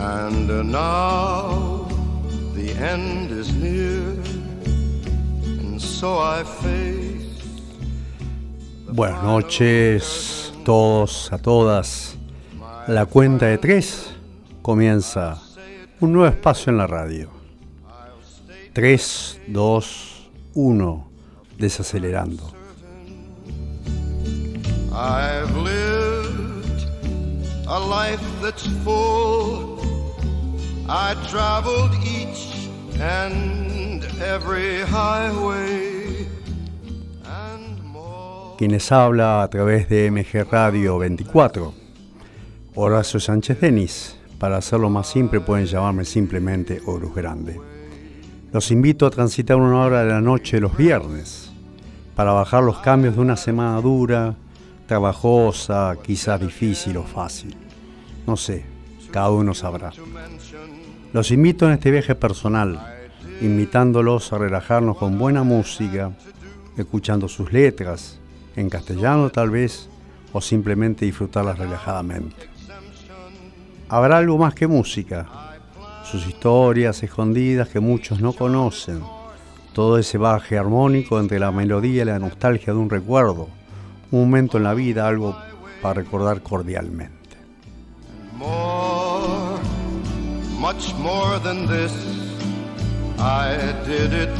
And uh, now the end is near, and so I face. Buenas noches, todos, a todas. La cuenta de tres comienza un nuevo espacio en la radio. 3, 2, 1, desacelerando. I've lived a life that's full. I traveled each and every highway and more. Quienes habla a través de MG Radio 24. Horacio Sánchez Denis. Para hacerlo más simple pueden llamarme simplemente Horus Grande. Los invito a transitar una hora de la noche los viernes para bajar los cambios de una semana dura, trabajosa, quizás difícil o fácil. No sé, cada uno sabrá. Los invito en este viaje personal, invitándolos a relajarnos con buena música, escuchando sus letras, en castellano tal vez, o simplemente disfrutarlas relajadamente. Habrá algo más que música, sus historias escondidas que muchos no conocen, todo ese baje armónico entre la melodía y la nostalgia de un recuerdo, un momento en la vida, algo para recordar cordialmente. Much more than this, I did it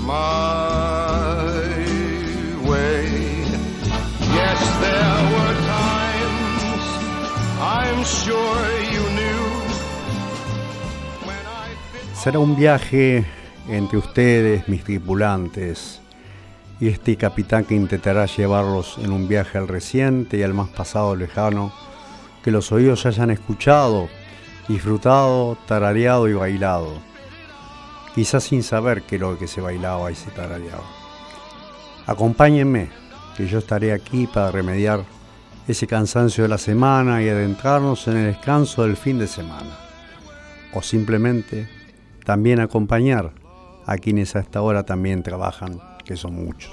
my way. Yes, there were times I'm sure you knew when I Será un viaje entre ustedes, mis tripulantes, y este capitán que intentará llevarlos en un viaje al reciente y al más pasado lejano, que los oídos hayan escuchado, disfrutado, tarareado y bailado, quizás sin saber qué lo que se bailaba y se tarareaba. Acompáñenme, que yo estaré aquí para remediar ese cansancio de la semana y adentrarnos en el descanso del fin de semana. O simplemente también acompañar a quienes a esta hora también trabajan, que son muchos.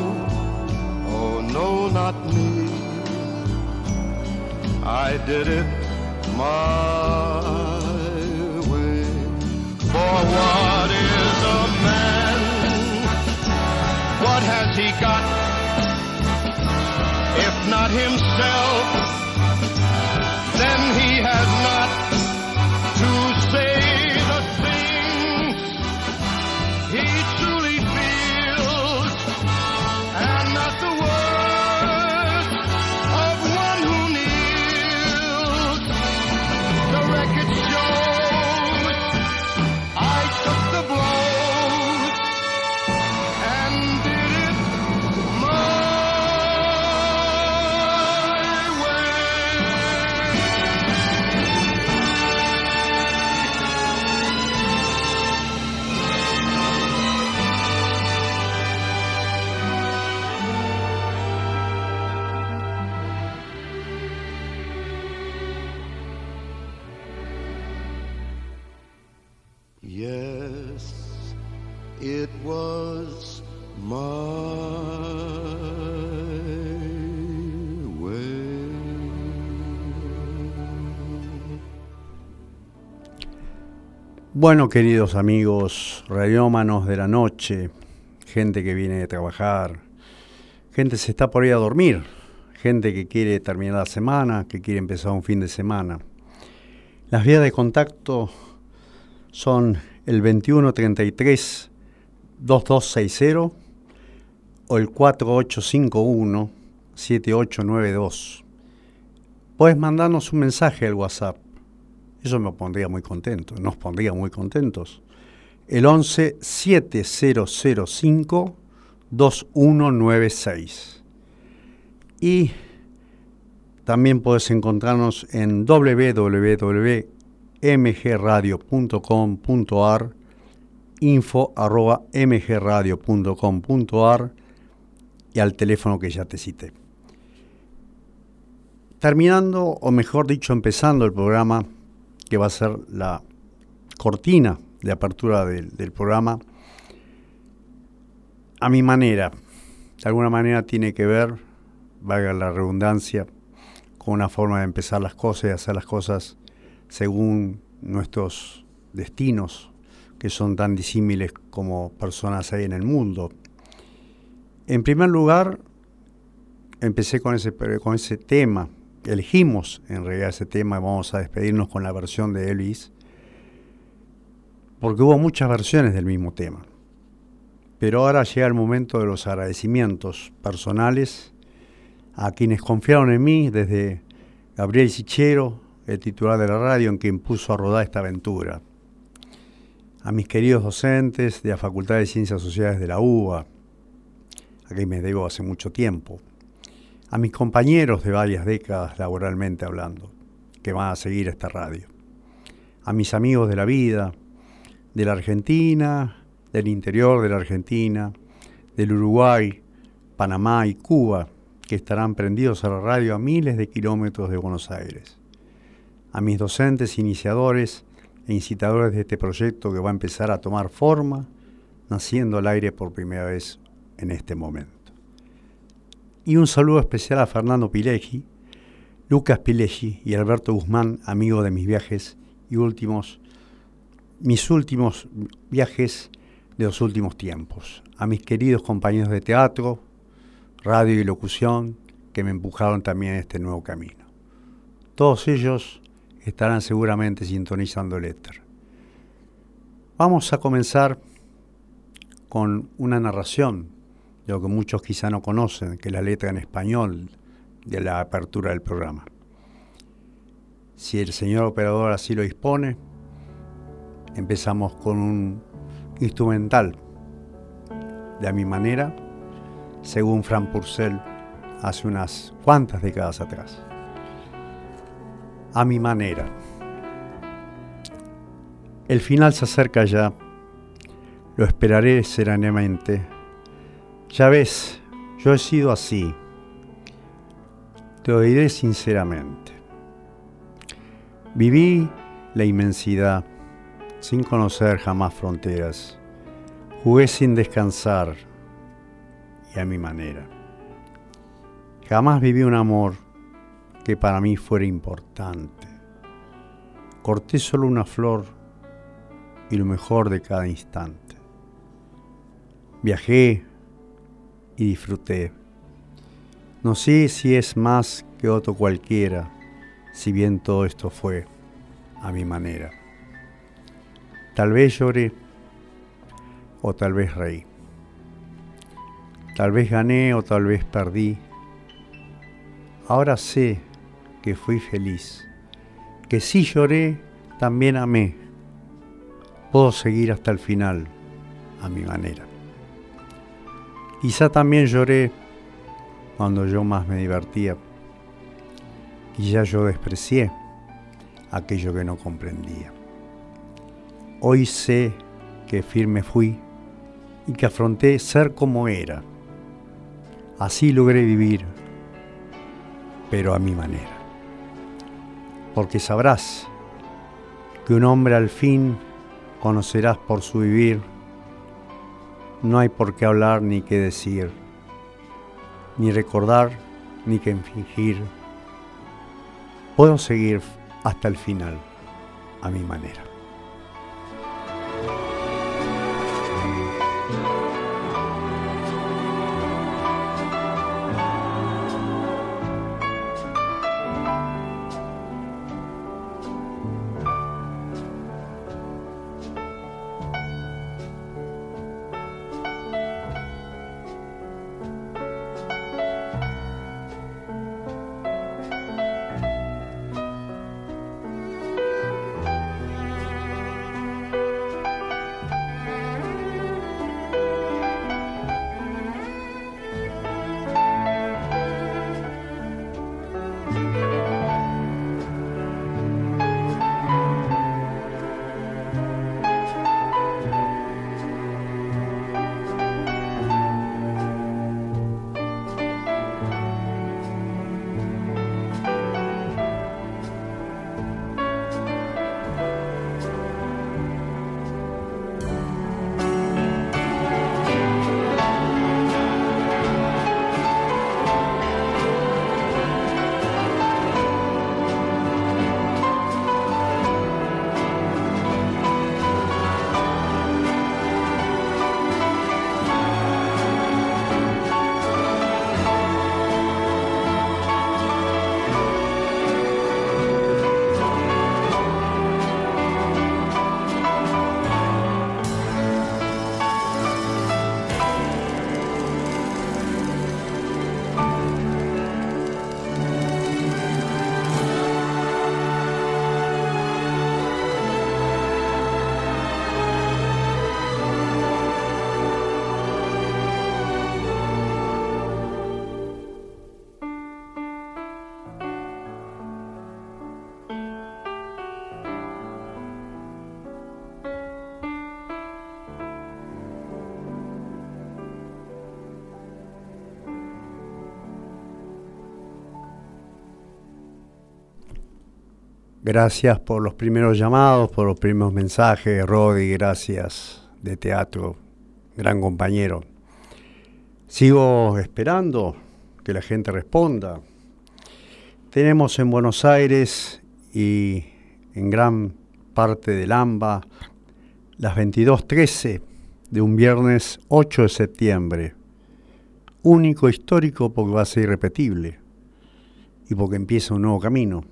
oh no, not me. I did it my way. For what is a man? What has he got? If not himself, then he has not Bueno, queridos amigos, radiómanos de la noche, gente que viene de trabajar, gente se está por ir a dormir, gente que quiere terminar la semana, que quiere empezar un fin de semana. Las vías de contacto son el 2133 2260 o el 4851 7892. Puedes mandarnos un mensaje al WhatsApp. Eso me pondría muy contento, nos pondría muy contentos. El 11 7005 2196. Y también puedes encontrarnos en www.mgradio.com.ar info arroba mgradio.com.ar y al teléfono que ya te cité. Terminando, o mejor dicho, empezando el programa, que va a ser la cortina de apertura del, programa, a mi manera, de alguna manera tiene que ver, valga la redundancia, con una forma de empezar las cosas y hacer las cosas según nuestros destinos, que son tan disímiles como personas hay en el mundo. En primer lugar, empecé con ese, con ese tema, elegimos en realidad ese tema y vamos a despedirnos con la versión de Elvis, porque hubo muchas versiones del mismo tema. Pero ahora llega el momento de los agradecimientos personales a quienes confiaron en mí, desde Gabriel Sichero, el titular de la radio, en quien puso a rodar esta aventura. A mis queridos docentes de la Facultad de Ciencias Sociales de la UBA, a quien me debo hace mucho tiempo. A mis compañeros de varias décadas laboralmente hablando, que van a seguir esta radio. A mis amigos de la vida, de la Argentina, del interior de la Argentina, del Uruguay, Panamá y Cuba, que estarán prendidos a la radio a miles de kilómetros de Buenos Aires. A mis docentes, iniciadores e incitadores de este proyecto que va a empezar a tomar forma, naciendo al aire por primera vez en este momento. Y un saludo especial a Fernando Pileggi, Lucas Pileggi y Alberto Guzmán, amigos de mis viajes y últimos, mis últimos viajes de los últimos tiempos, a mis queridos compañeros de teatro, radio y locución que me empujaron también a este nuevo camino. Todos ellos estarán seguramente sintonizando el éter. Vamos a comenzar con una narración lo que muchos quizá no conocen, que es la letra en español de la apertura del programa. Si el señor operador así lo dispone, empezamos con un instrumental de a mi manera, según Fran Purcell hace unas cuantas décadas atrás. A mi manera. El final se acerca ya, lo esperaré serenamente. Ya ves, yo he sido así. Te lo diré sinceramente. Viví la inmensidad sin conocer jamás fronteras. Jugué sin descansar y a mi manera. Jamás viví un amor que para mí fuera importante. Corté solo una flor y lo mejor de cada instante. Viajé y disfruté. No sé si es más que otro cualquiera, si bien todo esto fue a mi manera. Tal vez lloré o tal vez reí. Tal vez gané o tal vez perdí. Ahora sé que fui feliz, que si lloré, también amé. Puedo seguir hasta el final a mi manera. Quizá también lloré cuando yo más me divertía. Quizá yo desprecié aquello que no comprendía. Hoy sé que firme fui y que afronté ser como era. Así logré vivir, pero a mi manera. Porque sabrás que un hombre al fin conocerás por su vivir. No hay por qué hablar ni qué decir, ni recordar ni qué fingir. Puedo seguir hasta el final a mi manera. Gracias por los primeros llamados, por los primeros mensajes, Rodi, gracias de teatro, gran compañero. Sigo esperando que la gente responda. Tenemos en Buenos Aires y en gran parte del AMBA las 22.13 de un viernes 8 de septiembre. Único histórico porque va a ser irrepetible y porque empieza un nuevo camino.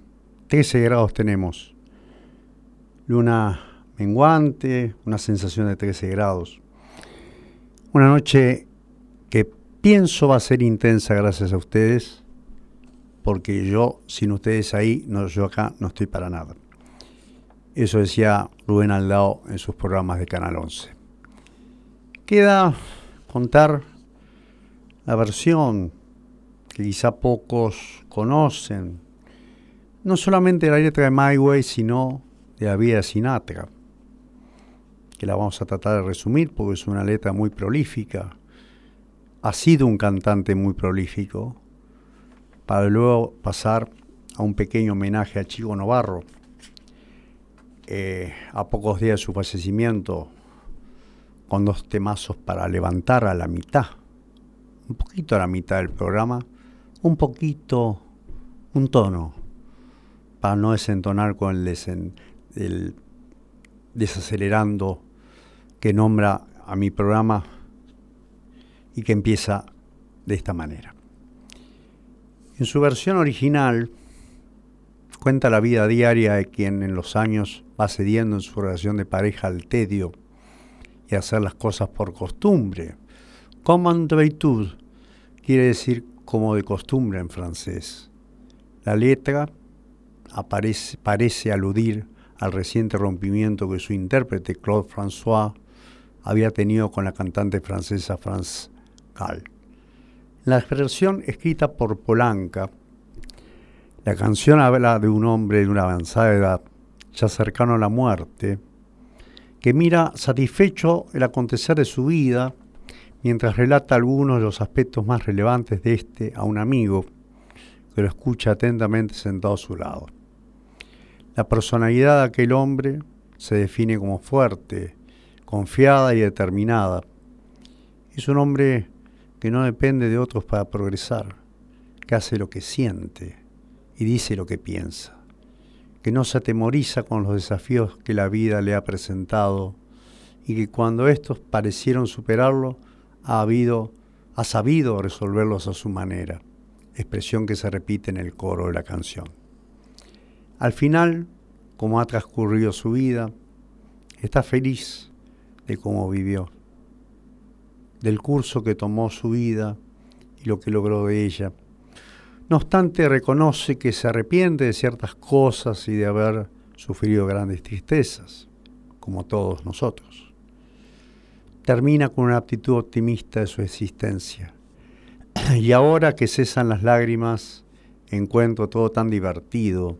13 grados tenemos. Luna menguante, una sensación de 13 grados. Una noche que pienso va a ser intensa gracias a ustedes, porque yo, sin ustedes ahí, no, yo acá no estoy para nada. Eso decía Rubén Aldao en sus programas de Canal 11. Queda contar la versión que quizá pocos conocen no solamente la letra de My Way, sino de la vida de Sinatra, que la vamos a tratar de resumir porque es una letra muy prolífica. Ha sido un cantante muy prolífico, para luego pasar a un pequeño homenaje a Chico Novarro. Eh, a pocos días de su fallecimiento, con dos temazos para levantar a la mitad, un poquito a la mitad del programa, un poquito, un tono para no desentonar con el, desacelerando que nombra a mi programa y que empieza de esta manera. En su versión original cuenta la vida diaria de quien en los años va cediendo en su relación de pareja al tedio y hacer las cosas por costumbre. Comme d'habitude quiere decir como de costumbre en francés. La letra parece aludir al reciente rompimiento que su intérprete Claude François había tenido con la cantante francesa France Gall. La versión escrita por Polanca, la canción habla de un hombre de una avanzada edad, ya cercano a la muerte, que mira satisfecho el acontecer de su vida mientras relata algunos de los aspectos más relevantes de este a un amigo que lo escucha atentamente sentado a su lado. La personalidad de aquel hombre se define como fuerte, confiada y determinada. Es un hombre que no depende de otros para progresar, que hace lo que siente y dice lo que piensa, que no se atemoriza con los desafíos que la vida le ha presentado y que cuando estos parecieron superarlo, ha, habido, ha sabido resolverlos a su manera, expresión que se repite en el coro de la canción. Al final, como ha transcurrido su vida, está feliz de cómo vivió, del curso que tomó su vida y lo que logró de ella. No obstante, reconoce que se arrepiente de ciertas cosas y de haber sufrido grandes tristezas, como todos nosotros. Termina con una actitud optimista de su existencia. Y ahora que cesan las lágrimas, encuentro todo tan divertido,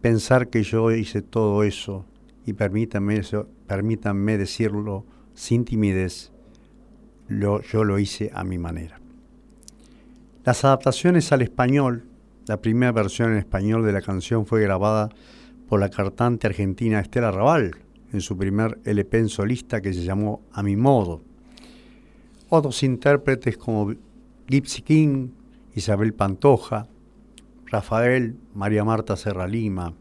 pensar que yo hice todo eso y permítanme, permítanme decirlo sin timidez, yo lo hice a mi manera. Las adaptaciones al español, la primera versión en español de la canción fue grabada por la cantante argentina Estela Raval en su primer LP solista que se llamó A mi modo. Otros intérpretes como Gypsy King, Isabel Pantoja, Rafael, María Marta Serra Lima,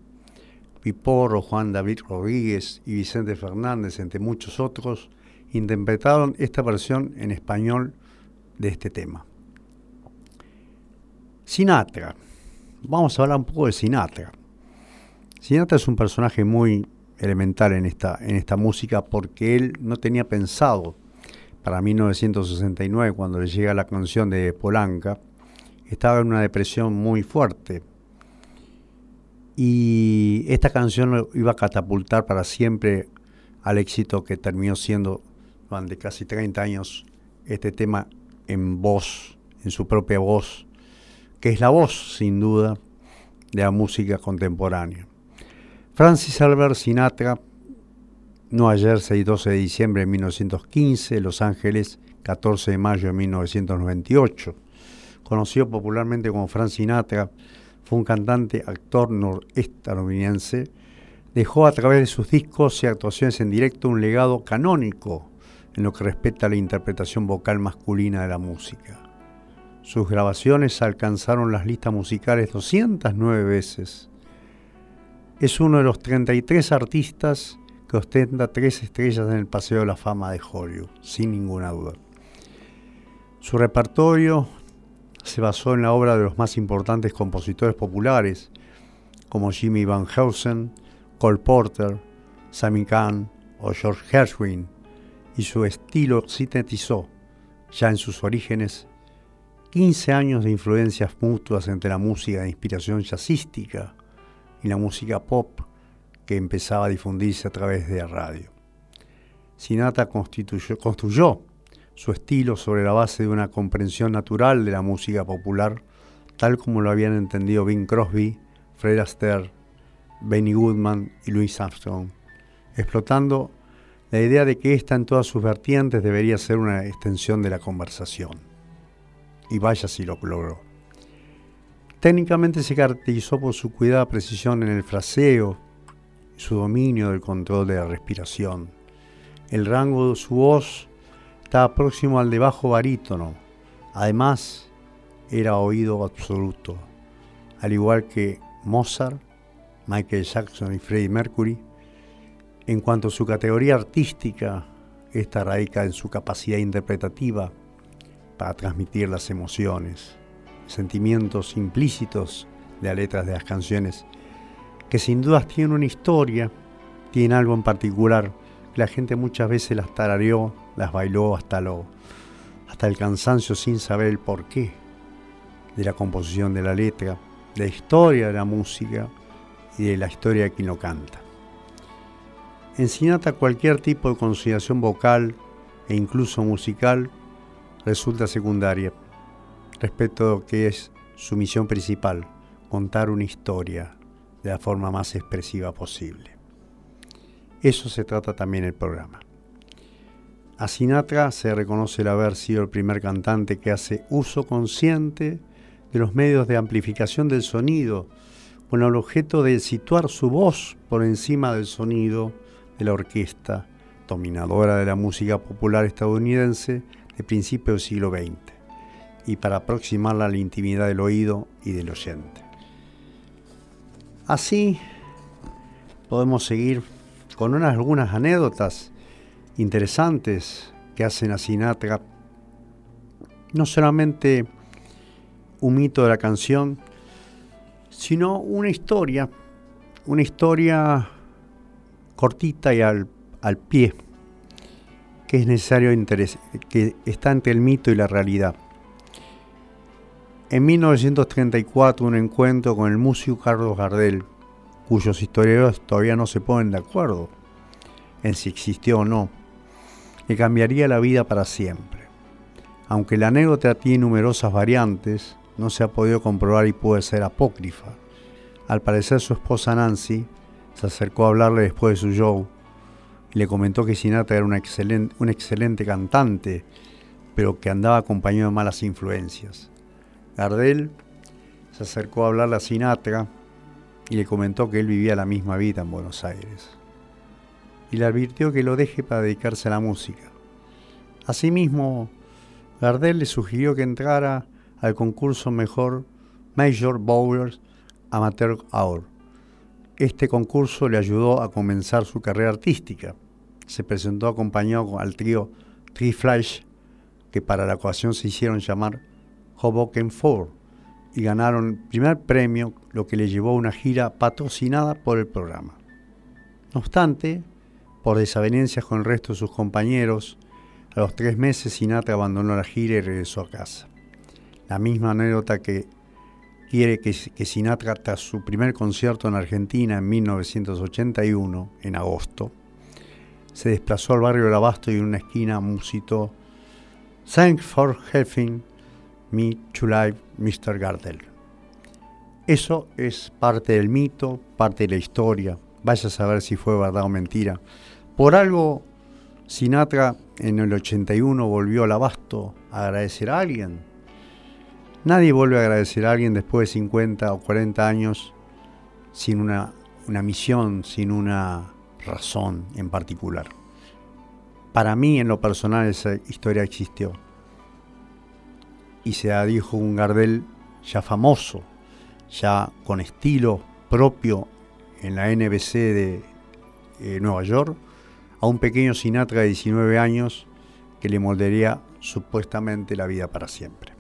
Piporro, Juan David Rodríguez y Vicente Fernández, entre muchos otros, interpretaron esta versión en español de este tema. Sinatra. Vamos a hablar un poco de Sinatra. Sinatra es un personaje muy elemental en esta, en esta música porque él no tenía pensado para 1969, cuando le llega la canción de Polanca, estaba en una depresión muy fuerte. Y esta canción lo iba a catapultar para siempre al éxito que terminó siendo durante casi 30 años este tema en voz, en su propia voz, que es la voz, sin duda, de la música contemporánea. Francis Albert Sinatra, no ayer, 6 12 de diciembre de 1915, Los Ángeles, 14 de mayo de 1998 conocido popularmente como Frank Sinatra, fue un cantante, actor norestadounidense, dejó a través de sus discos y actuaciones en directo un legado canónico en lo que respecta a la interpretación vocal masculina de la música. Sus grabaciones alcanzaron las listas musicales 209 veces. Es uno de los 33 artistas que ostenta tres estrellas en el Paseo de la Fama de Hollywood, sin ninguna duda. Su repertorio se basó en la obra de los más importantes compositores populares, como Jimmy Van Heusen, Cole Porter, Sammy Kahn o George Gershwin, y su estilo sintetizó, ya en sus orígenes, 15 años de influencias mutuas entre la música de inspiración jazzística y la música pop que empezaba a difundirse a través de la radio. Sinatra construyó su estilo sobre la base de una comprensión natural de la música popular, tal como lo habían entendido Bing Crosby, Fred Astaire, Benny Goodman y Louis Armstrong, explotando la idea de que esta en todas sus vertientes debería ser una extensión de la conversación. Y vaya si lo logró. Técnicamente se caracterizó por su cuidada precisión en el fraseo su dominio del control de la respiración. El rango de su voz estaba próximo al de bajo barítono. Además, era oído absoluto, al igual que Mozart, Michael Jackson y Freddie Mercury, en cuanto a su categoría artística, esta radica en su capacidad interpretativa para transmitir las emociones, sentimientos implícitos de las letras de las canciones, que sin dudas tienen una historia, tienen algo en particular, que la gente muchas veces las tarareó, las bailó hasta, lo, hasta el cansancio sin saber el porqué de la composición de la letra, de la historia de la música y de la historia de quien lo canta. En cualquier tipo de consideración vocal e incluso musical resulta secundaria respecto a lo que es su misión principal, contar una historia de la forma más expresiva posible. Eso se trata también el programa. A Sinatra se reconoce el haber sido el primer cantante que hace uso consciente de los medios de amplificación del sonido, con el objeto de situar su voz por encima del sonido de la orquesta dominadora de la música popular estadounidense de principios del siglo XX y para aproximarla a la intimidad del oído y del oyente. Así podemos seguir con unas, algunas anécdotas interesantes que hacen a Sinatra no solamente un mito de la canción, sino una historia, una historia cortita y al, pie, que es necesario que está entre el mito y la realidad. En 1934 un encuentro con el músico Carlos Gardel, cuyos historiadores todavía no se ponen de acuerdo en si existió o no, que cambiaría la vida para siempre. Aunque la anécdota tiene numerosas variantes, no se ha podido comprobar y puede ser apócrifa. Al parecer su esposa Nancy se acercó a hablarle después de su show y le comentó que Sinatra era excelente, un excelente cantante, pero que andaba acompañado de malas influencias. Gardel se acercó a hablarle a Sinatra y le comentó que él vivía la misma vida en Buenos Aires. Y le advirtió que lo deje para dedicarse a la música. Asimismo, Gardel le sugirió que entrara al concurso mejor Major Bowlers Amateur Hour este concurso le ayudó a comenzar su carrera artística. Se presentó acompañado al trío Tree Flash, que para la ocasión se hicieron llamar Hoboken Four, y ganaron primer premio, lo que le llevó a una gira patrocinada por el programa. No obstante, por desavenencias con el resto de sus compañeros, a los tres meses Sinatra abandonó la gira y regresó a casa. La misma anécdota que quiere que, Sinatra, tras su primer concierto en Argentina en 1981, en agosto, se desplazó al barrio del Abasto y en una esquina musitó Thanks for helping me to live Mr. Gardel. Eso es parte del mito, parte de la historia. Vaya a saber si fue verdad o mentira. Por algo, Sinatra en el 81 volvió al Abasto a agradecer a alguien Nadie vuelve a agradecer a alguien después de 50 o 40 años sin una, una misión, sin una razón en particular. Para mí, en lo personal, esa historia existió. Y se dijo un Gardel ya famoso, ya con estilo propio en la NBC de eh, Nueva York, a un pequeño Sinatra de 19 años que le moldearía supuestamente la vida para siempre.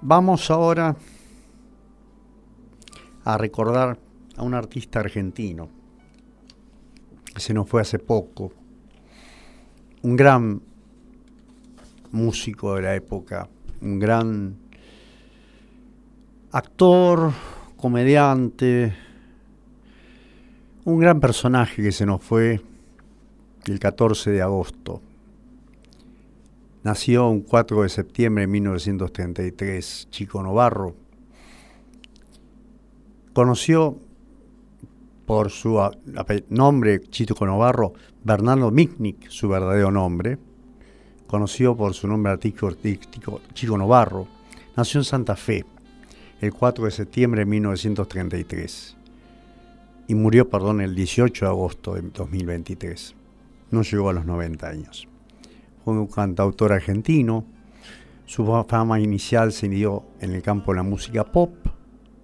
Vamos ahora a recordar a un artista argentino que se nos fue hace poco, un gran músico de la época, un gran actor, comediante, un gran personaje que se nos fue el 14 de agosto. Nació un 4 de septiembre de 1933, Chico Novarro. Conoció por su nombre, Chico Novarro, Bernardo Michnik, su verdadero nombre. Conoció por su nombre artístico Chico Novarro. Nació en Santa Fe el 4 de septiembre de 1933 y murió, perdón, el 18 de agosto de 2023. No llegó a los 90 años. Fue un cantautor argentino. Su fama inicial se dio en el campo de la música pop,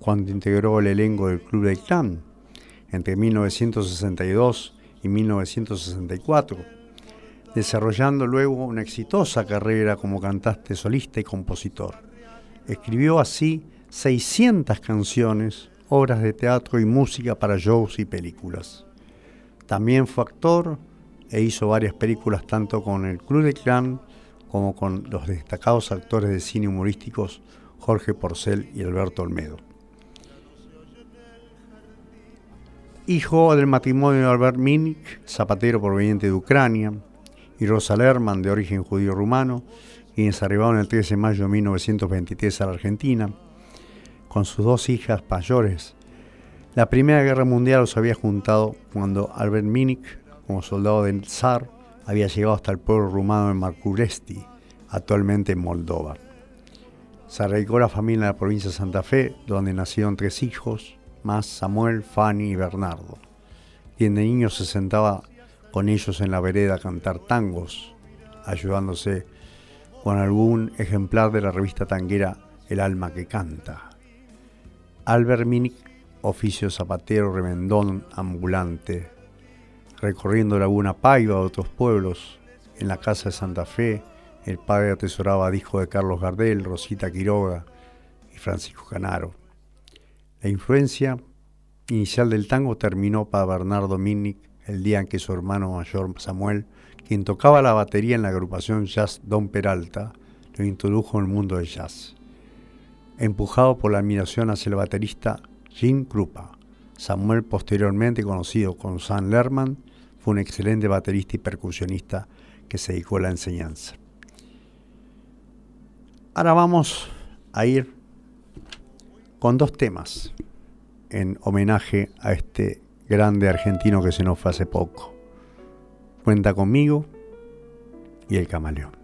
cuando integró el elenco del Club del Clan entre 1962 y 1964, desarrollando luego una exitosa carrera como cantante solista y compositor. Escribió así 600 canciones obras de teatro y música para shows y películas. También fue actor e hizo varias películas tanto con el Club de Clan como con los destacados actores de cine humorísticos Jorge Porcel y Alberto Olmedo. Hijo del matrimonio de Albert Minich, zapatero proveniente de Ucrania, y Rosa Lerman, de origen judío-rumano, quienes arribaron el 13 de mayo de 1923 a la Argentina, con sus dos hijas mayores. La Primera Guerra Mundial los había juntado cuando Albert Minich, como soldado del zar, había llegado hasta el pueblo rumano de Markuresti, actualmente en Moldova. Se arraigó la familia en la provincia de Santa Fe, donde nacieron tres hijos, más Samuel, Fanny y Bernardo, quien de niño se sentaba con ellos en la vereda a cantar tangos, ayudándose con algún ejemplar de la revista tanguera El alma que canta. Albert Minich, oficio zapatero remendón ambulante, recorriendo Laguna Paiva otros pueblos. En la casa de Santa Fe, el padre atesoraba hijo de Carlos Gardel, Rosita Quiroga y Francisco Canaro. La influencia inicial del tango terminó para Bernardo Minich el día en que su hermano mayor Samuel, quien tocaba la batería en la agrupación Jazz Don Peralta, lo introdujo en el mundo del jazz empujado por la admiración hacia el baterista Jim Krupa. Samuel, posteriormente conocido como Sam Lerman, fue un excelente baterista y percusionista que se dedicó a la enseñanza. Ahora vamos a ir con dos temas en homenaje a este grande argentino que se nos fue hace poco. Cuenta conmigo y el camaleón.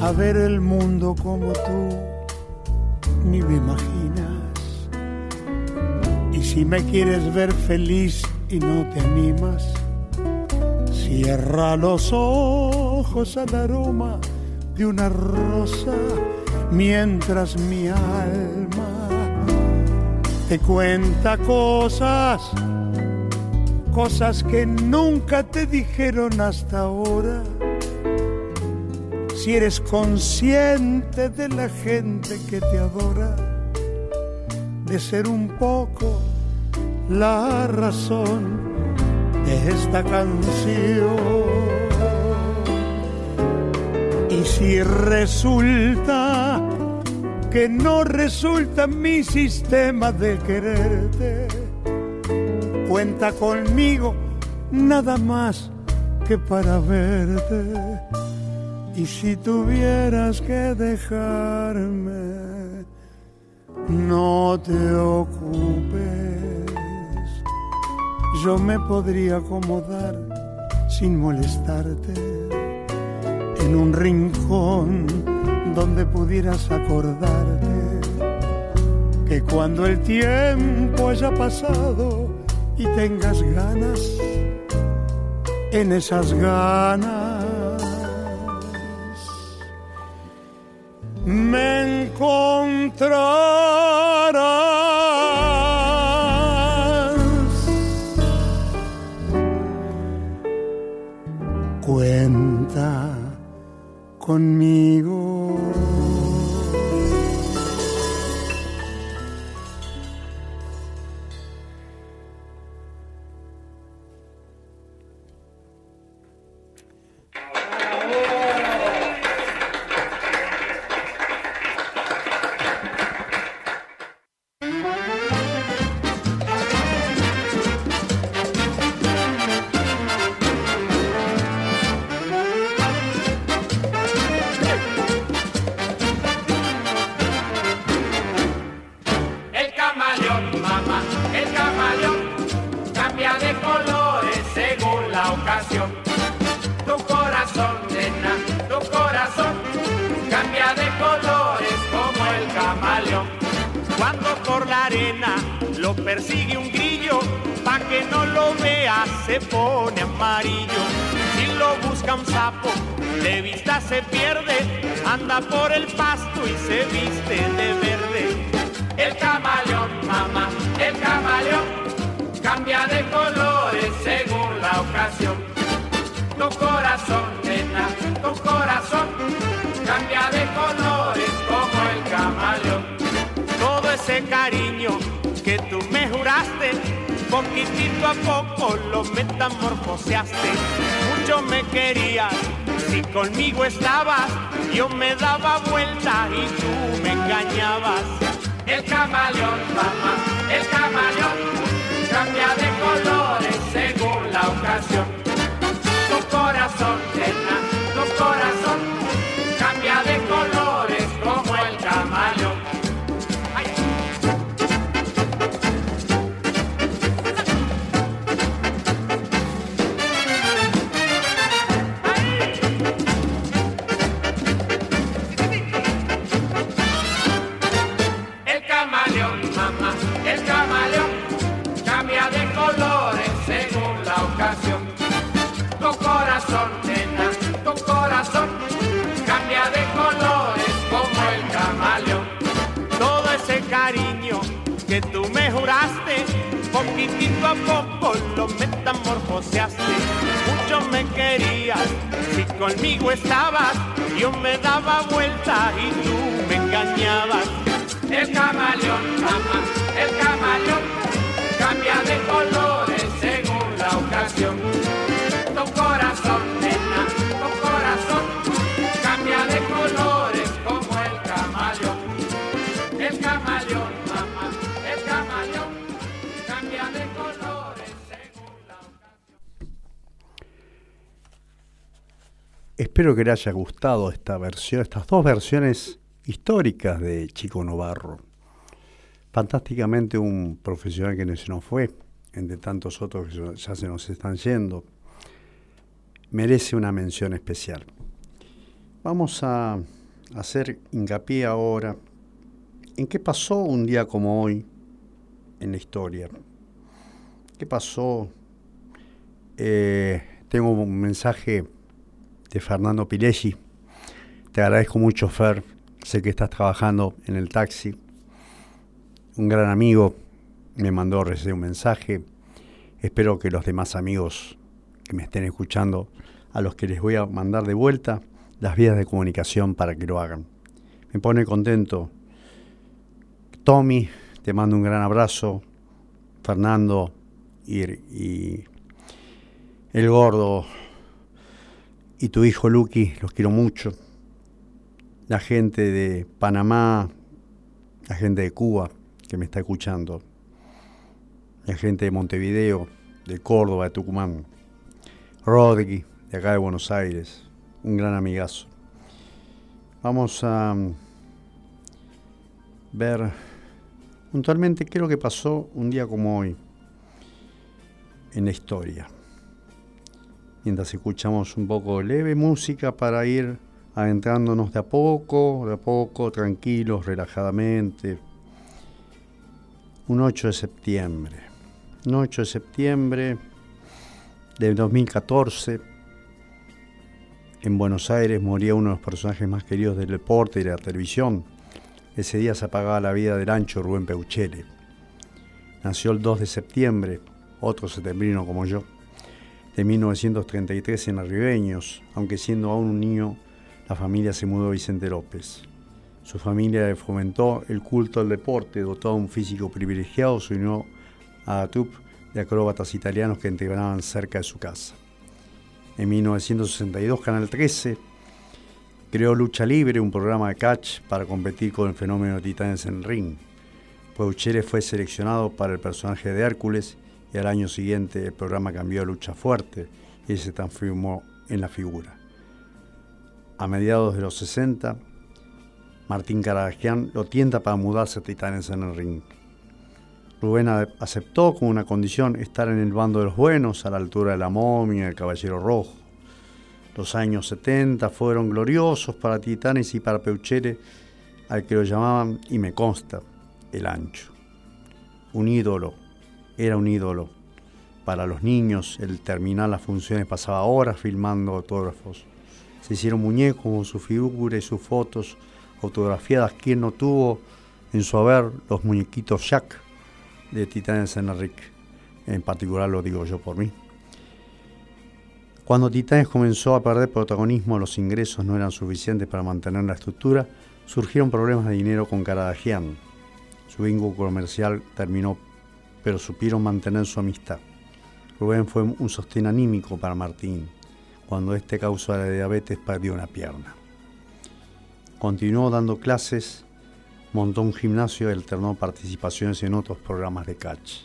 a ver el mundo como tú ni me imaginas. Y si me quieres ver feliz y no te animas, cierra los ojos al aroma de una rosa mientras mi alma te cuenta cosas, cosas que nunca te dijeron hasta ahora si eres consciente de la gente que te adora, de ser un poco la razón de esta canción. Y si resulta que no resulta mi sistema de quererte, cuenta conmigo nada más que para verte. Y si tuvieras que dejarme, no te ocupes, yo me podría acomodar sin molestarte en un rincón donde pudieras acordarte que cuando el tiempo haya pasado y tengas ganas, en esas ganas entrar. corazón, nena, tu corazón cambia de colores como el camaleón. Cuando por la arena lo persigue un grillo, pa' que no lo vea se pone amarillo. Si lo busca un sapo, de vista se pierde, anda por el pasto y se viste de verde. El camaleón, mamá, el camaleón cambia de colores según la ocasión tu corazón, nena, tu corazón cambia de colores como el camaleón. Todo ese cariño que tú me juraste, poquitito a poco lo metamorfoseaste. Mucho me querías, si conmigo estabas, yo me daba vuelta y tú me engañabas. El camaleón, mamá, el camaleón cambia de color mucho me querías. Si conmigo estabas, yo me daba vuelta y tú me engañabas. El camaleón, mamá, el camaleón, cambia de colores según la ocasión. Espero que le haya gustado esta versión, estas dos versiones históricas de Chico Novarro. Fantásticamente un profesional que no se nos fue, entre tantos otros que ya se nos están yendo. Merece una mención especial. Vamos a hacer hincapié ahora en qué pasó un día como hoy en la historia. ¿Qué pasó? Eh, tengo un mensaje Fernando Pilesi. Te agradezco mucho, Fer. Sé que estás trabajando en el taxi. Un gran amigo me mandó recién un mensaje. Espero que los demás amigos que me estén escuchando, a los que les voy a mandar de vuelta las vías de comunicación para que lo hagan. Me pone contento. Tommy, te mando un gran abrazo. Fernando y, el gordo y tu hijo Lucky, los quiero mucho. La gente de Panamá, la gente de Cuba que me está escuchando, la gente de Montevideo, de Córdoba, de Tucumán, Rodri, de acá de Buenos Aires, un gran amigazo. Vamos a mm, ver puntualmente qué es lo que pasó un día como hoy en la historia. Mientras escuchamos un poco leve música para ir adentrándonos de a poco, de a poco, tranquilos, relajadamente. Un 8 de septiembre. Un 8 de septiembre de 2014. En Buenos Aires moría uno de los personajes más queridos del deporte y de la televisión. Ese día se apagaba la vida del ancho Rubén Peuchele. Nació el 2 de septiembre otro septembrino como yo, de 1933 en Arribeños, aunque siendo aún un niño, la familia se mudó a Vicente López. Su familia fomentó el culto al deporte, dotado de un físico privilegiado, se unió a la de acróbatas italianos que entrenaban cerca de su casa. En 1962, Canal 13 creó Lucha Libre, un programa de catch para competir con el fenómeno de Titanes en el ring. Puechele fue seleccionado para el personaje de Hércules y al año siguiente el programa cambió a Lucha Fuerte y se transformó en la figura. A mediados de los 60, Martín Caradagian lo tienta para mudarse a Titanes en el ring. Rubén aceptó con una condición estar en el bando de los buenos, a la altura de la momia el caballero rojo. Los años 70 fueron gloriosos para Titanes y para Peuchere, al que lo llamaban, y me consta, el ancho. Un ídolo era un ídolo. Para los niños, el terminar las funciones pasaba horas filmando autógrafos. Se hicieron muñecos con su figura y sus fotos autografiadas. ¿Quién no tuvo en su haber los muñequitos Jack de Titanes en Enrique? En particular lo digo yo por mí. Cuando Titanes comenzó a perder protagonismo, los ingresos no eran suficientes para mantener la estructura, surgieron problemas de dinero con Caradagian. Su bingo comercial terminó pero supieron mantener su amistad. Rubén fue un sostén anímico para Martín. Cuando este causó la diabetes perdió una pierna. Continuó dando clases, montó un gimnasio y alternó participaciones en otros programas de catch.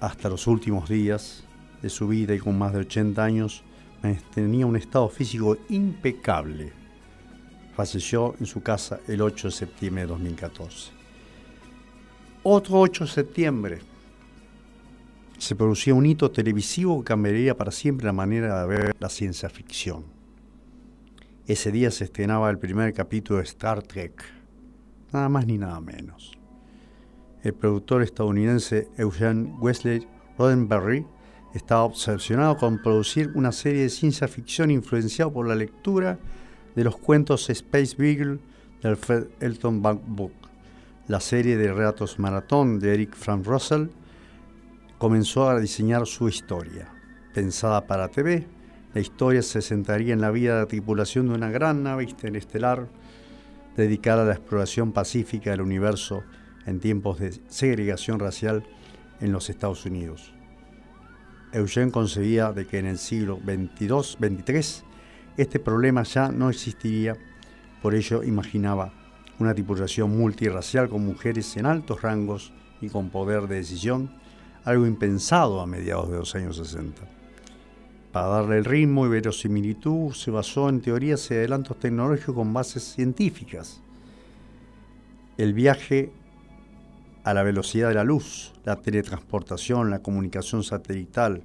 Hasta los últimos días de su vida y con más de 80 años, tenía un estado físico impecable. Falleció en su casa el 8 de septiembre de 2014. Otro 8 de septiembre se producía un hito televisivo que cambiaría para siempre la manera de ver la ciencia ficción. Ese día se estrenaba el primer capítulo de Star Trek, nada más ni nada menos. El productor estadounidense Eugene Wesley Roddenberry estaba obsesionado con producir una serie de ciencia ficción influenciada por la lectura de los cuentos Space Beagle del Fred Elton Book la serie de relatos maratón de Eric Frank Russell comenzó a diseñar su historia. Pensada para TV, la historia se centraría en la vida de la tripulación de una gran nave interestelar dedicada a la exploración pacífica del universo en tiempos de segregación racial en los Estados Unidos. Eugene concebía de que en el siglo XXII-XXIII este problema ya no existiría, por ello imaginaba una tripulación multirracial con mujeres en altos rangos y con poder de decisión, algo impensado a mediados de los años 60. Para darle el ritmo y verosimilitud se basó en teorías y adelantos tecnológicos con bases científicas. El viaje a la velocidad de la luz, la teletransportación, la comunicación satelital,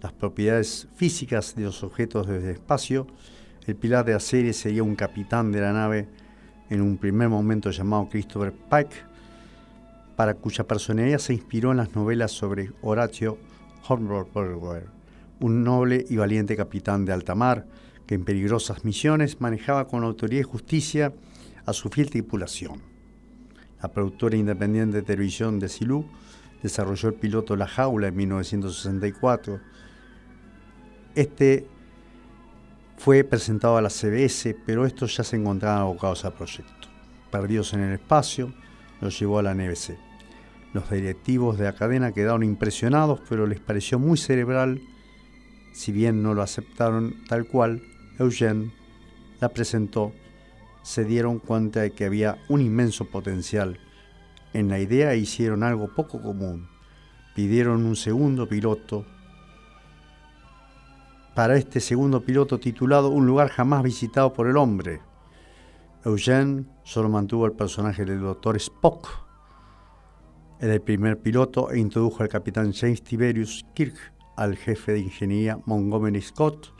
las propiedades físicas de los objetos desde el espacio, el pilar de la serie sería un capitán de la nave en un primer momento llamado Christopher Pike, para cuya personalidad se inspiró en las novelas sobre Horatio Hornblower, un noble y valiente capitán de alta mar que en peligrosas misiones manejaba con autoridad y justicia a su fiel tripulación. La productora independiente de televisión de Silú desarrolló el piloto La Jaula en 1964. Este fue presentado a la CBS, pero estos ya se encontraban abocados al proyecto. Perdidos en el espacio, los llevó a la NBC. Los directivos de la cadena quedaron impresionados, pero les pareció muy cerebral. Si bien no lo aceptaron tal cual, Eugene la presentó, se dieron cuenta de que había un inmenso potencial. En la idea hicieron algo poco común. Pidieron un segundo piloto. Para este segundo piloto titulado Un lugar jamás visitado por el hombre. Eugene solo mantuvo el personaje del Dr. Spock. Era el primer piloto e introdujo al capitán James Tiberius Kirk, al jefe de ingeniería Montgomery Scott,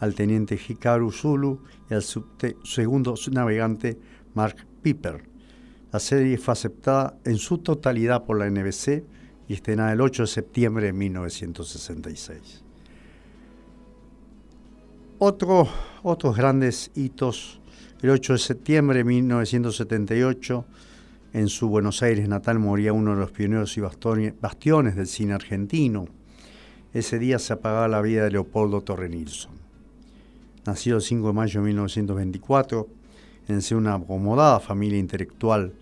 al teniente Hikaru Zulu y al segundo navegante Mark Piper. La serie fue aceptada en su totalidad por la NBC y estrenada el 8 de septiembre de 1966. Otro, otros grandes hitos, el 8 de septiembre de 1978, en su Buenos Aires natal moría uno de los pioneros y bastiones del cine argentino. Ese día se apagaba la vida de Leopoldo Torre Nilsson nacido el 5 de mayo de 1924 en una acomodada familia intelectual.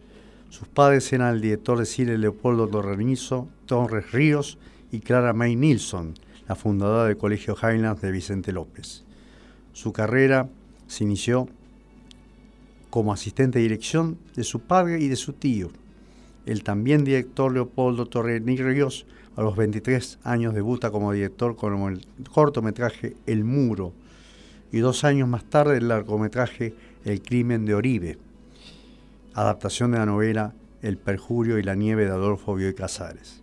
Sus padres eran el director de cine Leopoldo Torrenizo, Torres Ríos y Clara May Nilsson, la fundadora del Colegio Highlands de Vicente López. Su carrera se inició como asistente de dirección de su padre y de su tío. El también director Leopoldo Torres Ríos, a los 23 años debuta como director con el cortometraje El Muro, y dos años más tarde el largometraje El crimen de Oribe, adaptación de la novela El perjurio y la nieve de Adolfo Bioy Casares.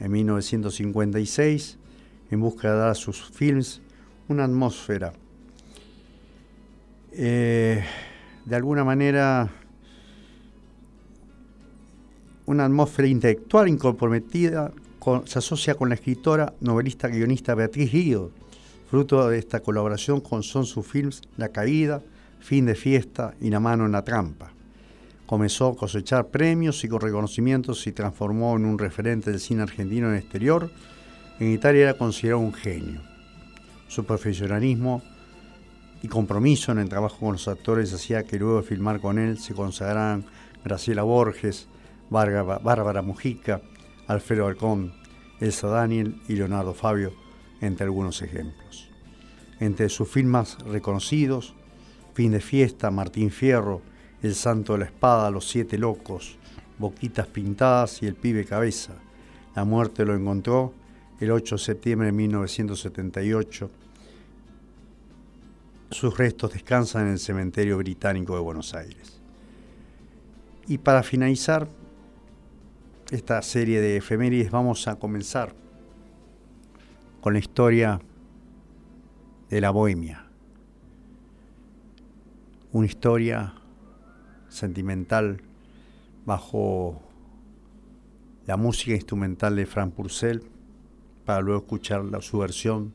En 1956, en busca de dar a sus films una atmósfera, eh, de alguna manera, una atmósfera intelectual incomprometida, se asocia con la escritora, novelista, guionista Beatriz Guido, Fruto de esta colaboración con Sonsu Films, La Caída, Fin de Fiesta y La Mano en la Trampa. Comenzó a cosechar premios y con reconocimientos y transformó en un referente del cine argentino en el exterior. En Italia era considerado un genio. Su profesionalismo y compromiso en el trabajo con los actores hacía que luego de filmar con él se consagraran Graciela Borges, Bárbara Mujica, Alfredo Alcón, Elsa Daniel y Leonardo Fabio, entre algunos ejemplos. Entre sus filmes reconocidos, Fin de Fiesta, Martín Fierro, El Santo de la Espada, Los Siete Locos, Boquitas Pintadas y El Pibe Cabeza. La muerte lo encontró el 8 de septiembre de 1978. Sus restos descansan en el Cementerio Británico de Buenos Aires. Y para finalizar esta serie de efemérides vamos a comenzar con la historia de la bohemia. Una historia sentimental bajo la música instrumental de Frank Purcell para luego escuchar la, su versión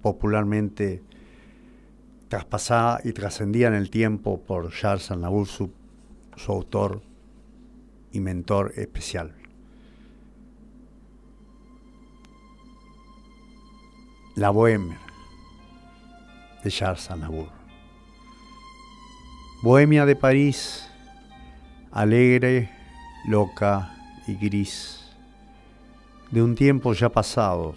popularmente traspasada y trascendida en el tiempo por Charles Aznavour, su autor y mentor especial. La Bohemia de Charles Aznavour. Bohemia de París, alegre, loca y gris, de un tiempo ya pasado,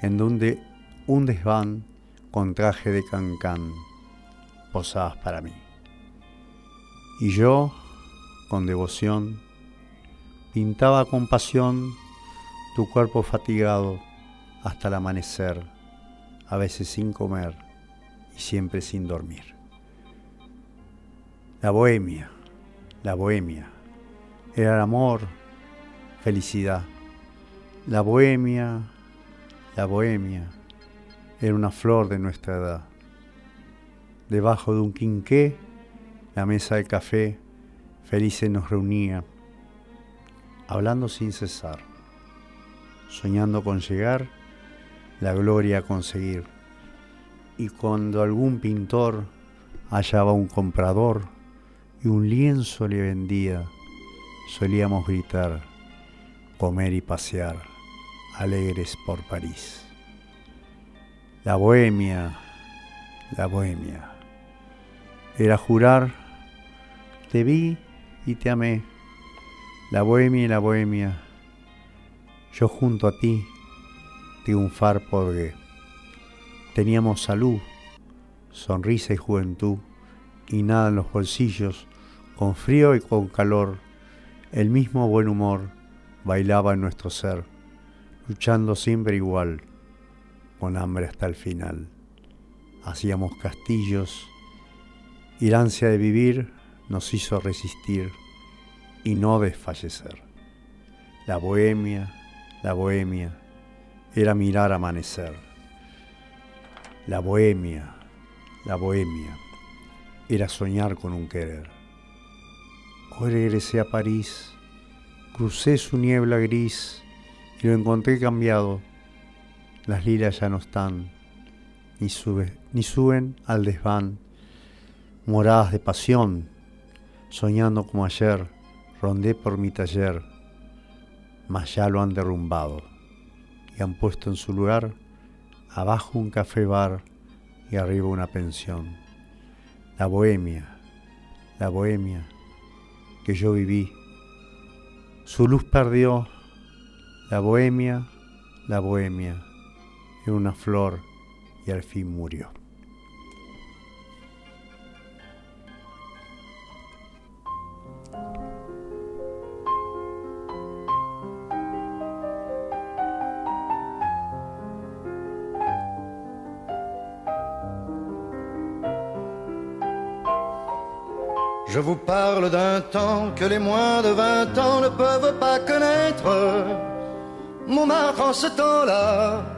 en donde un desván con traje de cancán posadas para mí. Y yo, con devoción, pintaba con pasión tu cuerpo fatigado hasta el amanecer, a veces sin comer y siempre sin dormir. La bohemia, la bohemia, era el amor, felicidad. La bohemia, la bohemia, era una flor de nuestra edad. Debajo de un quinqué, la mesa de café, felices nos reunía, hablando sin cesar, soñando con llegar la gloria a conseguir. Y cuando algún pintor hallaba un comprador y un lienzo le vendía, solíamos gritar, comer y pasear, alegres por París. La bohemia, la bohemia, era jurar, te vi y te amé, La bohemia y la bohemia, yo junto a ti triunfar porque teníamos salud, sonrisa y juventud y nada en los bolsillos, con frío y con calor, el mismo buen humor bailaba en nuestro ser, luchando siempre igual, con hambre hasta el final. Hacíamos castillos y la ansia de vivir nos hizo resistir y no desfallecer. La bohemia, la bohemia, era mirar amanecer. La bohemia, la bohemia, era soñar con un querer. Hoy regresé a París, crucé su niebla gris y lo encontré cambiado. Las lilas ya no están, ni, ni suben al desván, moradas de pasión, soñando como ayer Rondé por mi taller, mas ya lo han derrumbado y han puesto en su lugar abajo un café bar y arriba una pensión. La bohemia, la bohemia que yo viví, su luz perdió, la bohemia, la bohemia, en una flor. Je vous parle d'un temps que les moins de vingt ans ne peuvent pas connaître. Montmartre en ce temps-là,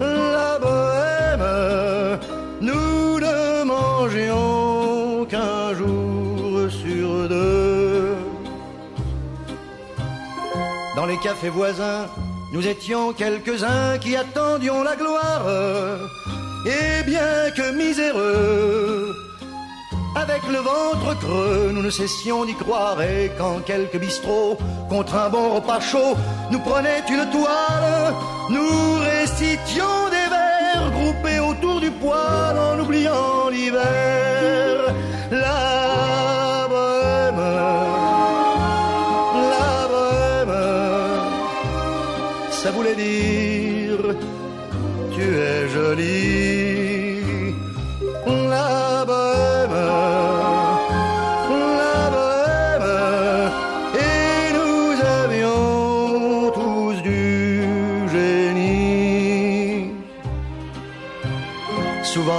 la bohème, nous ne mangions qu'un jour sur deux. Dans les cafés voisins, nous étions quelques-uns qui attendions la gloire. Et bien que miséreux, avec le ventre creux, nous ne cessions d'y croire. Et quand quelques bistrots, contre un bon repas chaud, nous prenaient une toile, nous récitions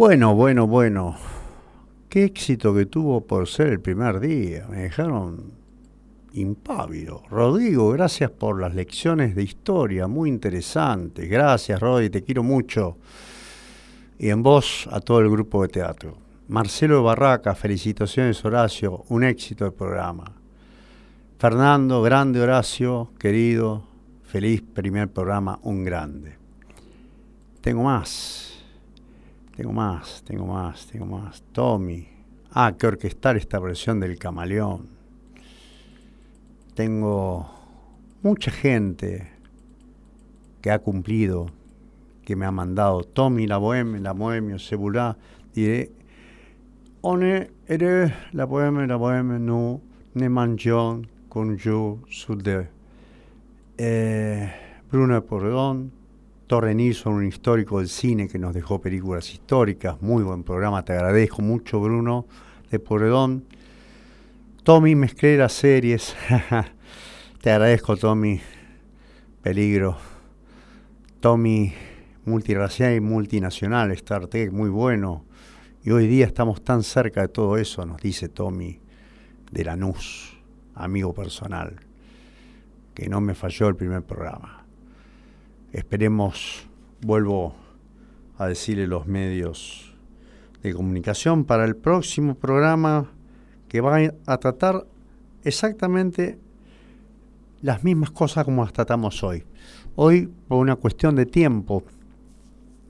Bueno, bueno, bueno. Qué éxito que tuvo por ser el primer día. Me dejaron impávido. Rodrigo, gracias por las lecciones de historia, muy interesantes. Gracias, Rodi, te quiero mucho. Y en voz a todo el grupo de teatro. Marcelo Barraca, felicitaciones Horacio, un éxito del programa. Fernando, grande Horacio, querido, feliz primer programa, un grande. Tengo más. Tengo más, tengo más, tengo más. Tommy. Ah, que orquestar esta versión del camaleón. Tengo mucha gente que ha cumplido, que me ha mandado. Tommy, la bohemia, la bohemia, Cebulá. Diré, one ere la bohemia, la bohemia, no, ne mangion con yo sude. Eh, Bruno Porredón, Torrenizo, un histórico del cine que nos dejó películas históricas. Muy buen programa, te agradezco mucho, Bruno de Porredón. Tommy, mezclé las series. te agradezco, Tommy. Peligro. Tommy, multiracial y multinacional, Star Trek, muy bueno. Y hoy día estamos tan cerca de todo eso, nos dice Tommy de Lanús, amigo personal, que no me falló el primer programa. Esperemos, vuelvo a decirle los medios de comunicación para el próximo programa que va a tratar exactamente las mismas cosas como las tratamos hoy. Hoy, por una cuestión de tiempo,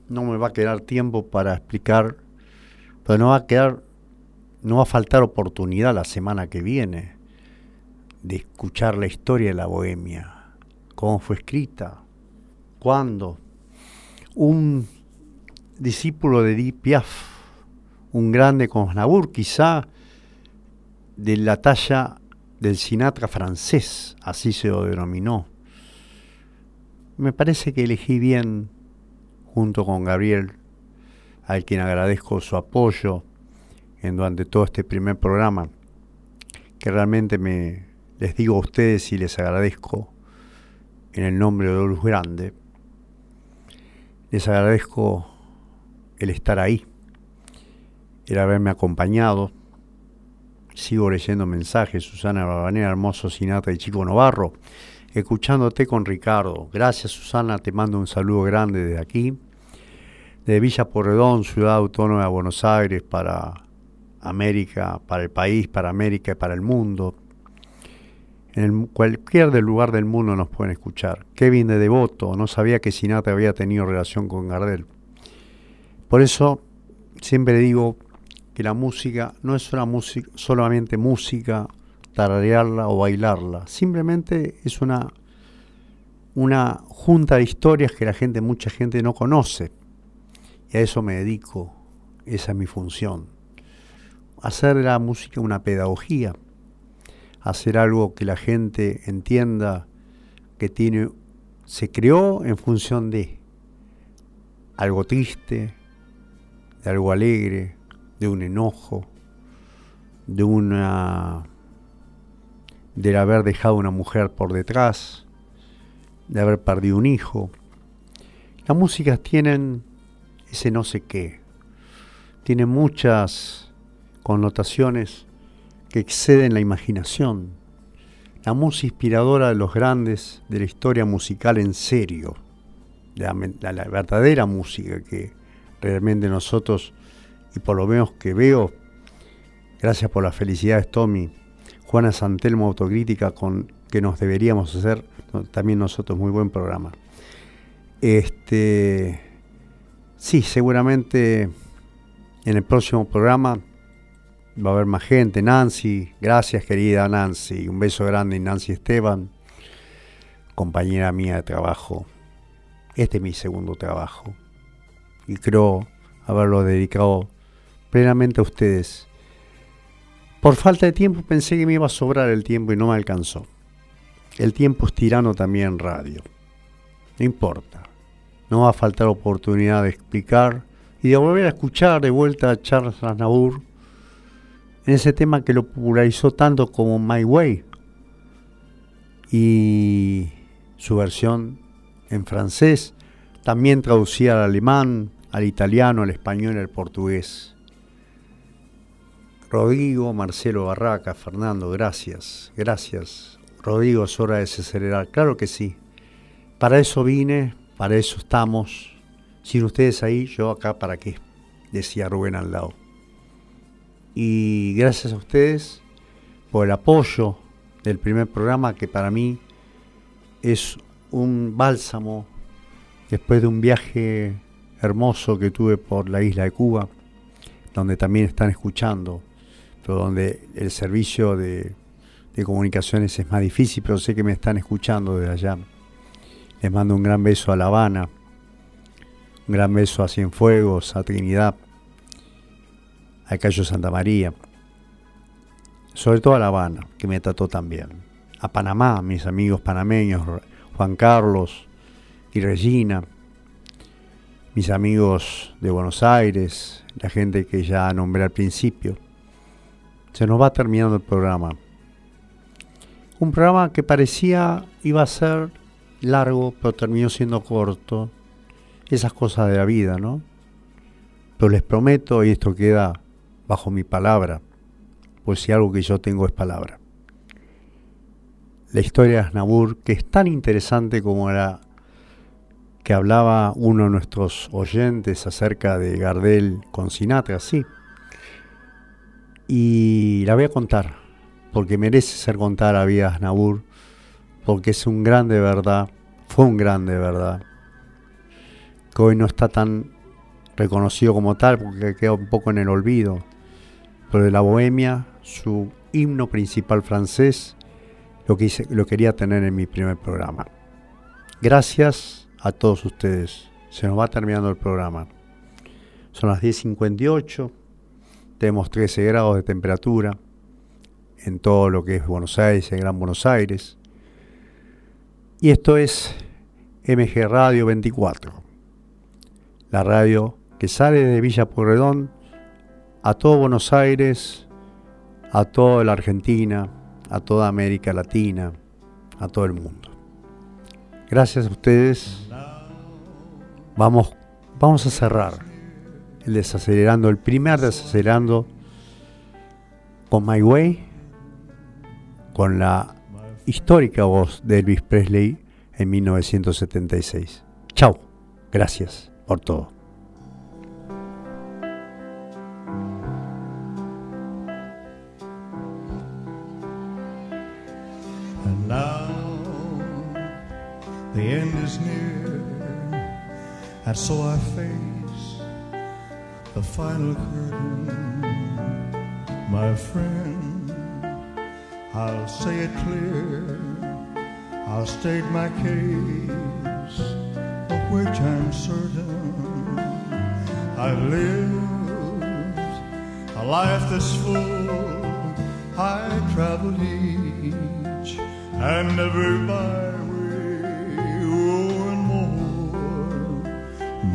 no me va a quedar tiempo para explicar, pero no va a quedar, no va a faltar oportunidad la semana que viene de escuchar la historia de la bohemia, cómo fue escrita, cuando un discípulo de Di Piaf, un grande Nabur, quizá de la talla del Sinatra francés, así se lo denominó. Me parece que elegí bien, junto con Gabriel, al quien agradezco su apoyo en durante todo este primer programa, que realmente me les digo a ustedes y les agradezco en el nombre de Luz Grande, les agradezco el estar ahí, el haberme acompañado. Sigo leyendo mensajes, Susana Barbanera, Hermoso Sinata y Chico Novarro, escuchándote con Ricardo. Gracias Susana, te mando un saludo grande desde aquí, de Villa Porredón, Ciudad Autónoma de Buenos Aires, para América, para el país, para América y para el mundo en cualquier lugar del mundo nos pueden escuchar. Kevin de Devoto, no sabía que Sinatra había tenido relación con Gardel. Por eso siempre digo que la música no es una música, solamente música, tararearla o bailarla. Simplemente es una, una junta de historias que la gente, mucha gente no conoce. Y a eso me dedico. Esa es mi función. Hacer de la música una pedagogía hacer algo que la gente entienda que tiene, se creó en función de algo triste, de algo alegre, de un enojo, de una de haber dejado una mujer por detrás, de haber perdido un hijo. Las músicas tienen ese no sé qué, tienen muchas connotaciones que exceden la imaginación, la música inspiradora de los grandes de la historia musical en serio, la, verdadera música que realmente nosotros, y por lo menos que veo, gracias por las felicidades Tommy, Juana Santelmo Autocrítica, con que nos deberíamos hacer también nosotros, muy buen programa. Este, sí, seguramente en el próximo programa va a haber más gente. Nancy, gracias querida Nancy. Un beso grande, Nancy Esteban, compañera mía de trabajo. Este es mi segundo trabajo. Y creo haberlo dedicado plenamente a ustedes. Por falta de tiempo pensé que me iba a sobrar el tiempo y no me alcanzó. El tiempo es tirano también en radio. No importa. No va a faltar oportunidad de explicar y de volver a escuchar de vuelta a Charles Aznavour en ese tema que lo popularizó tanto como My Way y su versión en francés, también traducida al alemán, al italiano, al español y al portugués. Rodrigo, Marcelo Barraca, Fernando, gracias, gracias. Rodrigo, es hora de desacelerar. Claro que sí. Para eso vine, para eso estamos. Sin ustedes ahí, yo acá para qué, decía Rubén al lado. Y gracias a ustedes por el apoyo del primer programa que para mí es un bálsamo después de un viaje hermoso que tuve por la isla de Cuba, donde también están escuchando, pero donde el servicio de, comunicaciones es más difícil, pero sé que me están escuchando desde allá. Les mando un gran beso a La Habana, un gran beso a Cienfuegos, a Trinidad, a Cayo Santa María, sobre todo a La Habana, que me trató también, a Panamá, mis amigos panameños, Juan Carlos y Regina, mis amigos de Buenos Aires, la gente que ya nombré al principio. Se nos va terminando el programa. Un programa que parecía iba a ser largo, pero terminó siendo corto. Esas cosas de la vida, ¿no? Pero les prometo, y esto queda bajo mi palabra, pues si algo que yo tengo es palabra. La historia de Asnabur, que es tan interesante como era que hablaba uno de nuestros oyentes acerca de Gardel con Sinatra, sí. Y la voy a contar, porque merece ser contada vida Nabur, porque es un grande verdad, fue un grande verdad, que hoy no está tan reconocido como tal, porque queda un poco en el olvido, de la Bohemia, su himno principal francés, lo, que lo quería tener en mi primer programa. Gracias a todos ustedes. Se nos va terminando el programa. Son las 10.58, tenemos 13 grados de temperatura en todo lo que es Buenos Aires, en Gran Buenos Aires. Y esto es MG Radio 24, la radio que sale de Villa Porredón a todo Buenos Aires, a toda la Argentina, a toda América Latina, a todo el mundo. Gracias a ustedes Vamos, vamos a cerrar el desacelerando, el primer desacelerando con My Way, con la histórica voz de Elvis Presley en 1976. Chao, gracias por todo. And so I face the final curtain, my friend. I'll say it clear, I'll state my case, of which I'm certain. I've lived a life that's full, I traveled each and every byway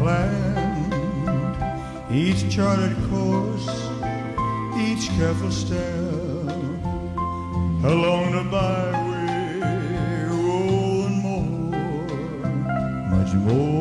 Planned. Each charted course, each careful step along the byway, oh, and more, much more